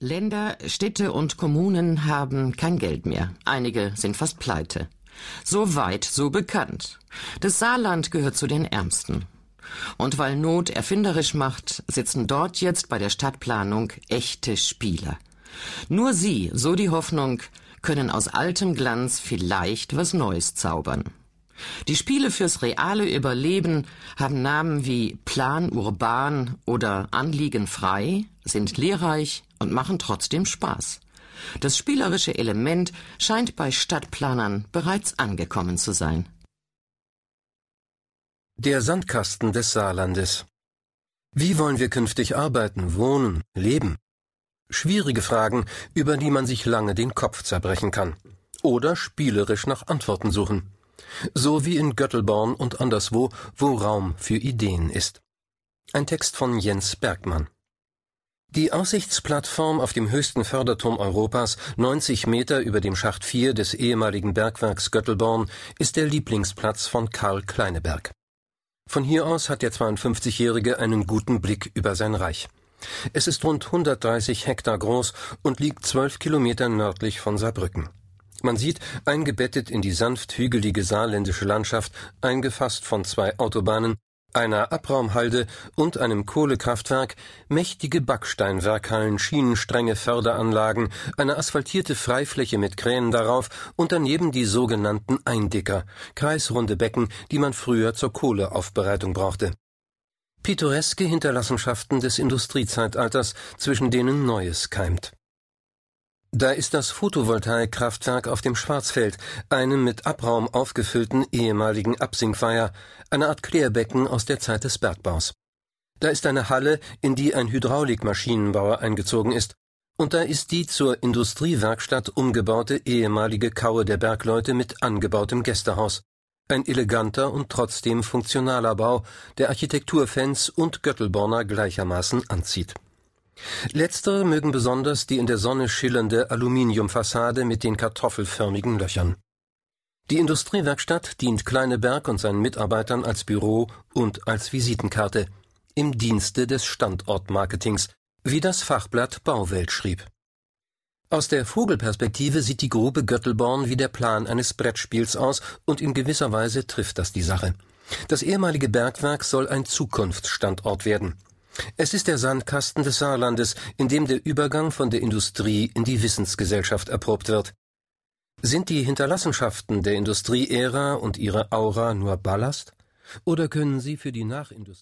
Länder, Städte und Kommunen haben kein Geld mehr. Einige sind fast pleite. So weit, so bekannt. Das Saarland gehört zu den Ärmsten. Und weil Not erfinderisch macht, sitzen dort jetzt bei der Stadtplanung echte Spieler. Nur sie, so die Hoffnung, können aus altem Glanz vielleicht was Neues zaubern. Die Spiele fürs reale Überleben haben Namen wie Plan urban oder Anliegen frei, sind lehrreich und machen trotzdem Spaß. Das spielerische Element scheint bei Stadtplanern bereits angekommen zu sein. Der Sandkasten des Saarlandes. Wie wollen wir künftig arbeiten, wohnen, leben? Schwierige Fragen, über die man sich lange den Kopf zerbrechen kann. Oder spielerisch nach Antworten suchen so wie in Göttelborn und anderswo, wo Raum für Ideen ist. Ein Text von Jens Bergmann. Die Aussichtsplattform auf dem höchsten Förderturm Europas, 90 Meter über dem Schacht 4 des ehemaligen Bergwerks Göttelborn, ist der Lieblingsplatz von Karl Kleineberg. Von hier aus hat der 52-Jährige einen guten Blick über sein Reich. Es ist rund 130 Hektar groß und liegt zwölf Kilometer nördlich von Saarbrücken. Man sieht, eingebettet in die sanft hügelige saarländische Landschaft, eingefasst von zwei Autobahnen, einer Abraumhalde und einem Kohlekraftwerk, mächtige Backsteinwerkhallen, Schienenstränge, Förderanlagen, eine asphaltierte Freifläche mit Kränen darauf und daneben die sogenannten Eindicker, kreisrunde Becken, die man früher zur Kohleaufbereitung brauchte. Pittoreske Hinterlassenschaften des Industriezeitalters, zwischen denen Neues keimt. Da ist das Photovoltaikkraftwerk auf dem Schwarzfeld, einem mit Abraum aufgefüllten ehemaligen Absinkweiher, eine Art Klärbecken aus der Zeit des Bergbaus. Da ist eine Halle, in die ein Hydraulikmaschinenbauer eingezogen ist, und da ist die zur Industriewerkstatt umgebaute ehemalige Kaue der Bergleute mit angebautem Gästehaus. Ein eleganter und trotzdem funktionaler Bau, der Architekturfans und Göttelborner gleichermaßen anzieht. Letztere mögen besonders die in der Sonne schillernde Aluminiumfassade mit den kartoffelförmigen Löchern. Die Industriewerkstatt dient Kleineberg und seinen Mitarbeitern als Büro und als Visitenkarte im Dienste des Standortmarketings, wie das Fachblatt Bauwelt schrieb. Aus der Vogelperspektive sieht die Grube Göttelborn wie der Plan eines Brettspiels aus, und in gewisser Weise trifft das die Sache. Das ehemalige Bergwerk soll ein Zukunftsstandort werden. Es ist der Sandkasten des Saarlandes, in dem der Übergang von der Industrie in die Wissensgesellschaft erprobt wird. Sind die Hinterlassenschaften der Industrieära und ihre Aura nur Ballast? Oder können sie für die Nachindustrie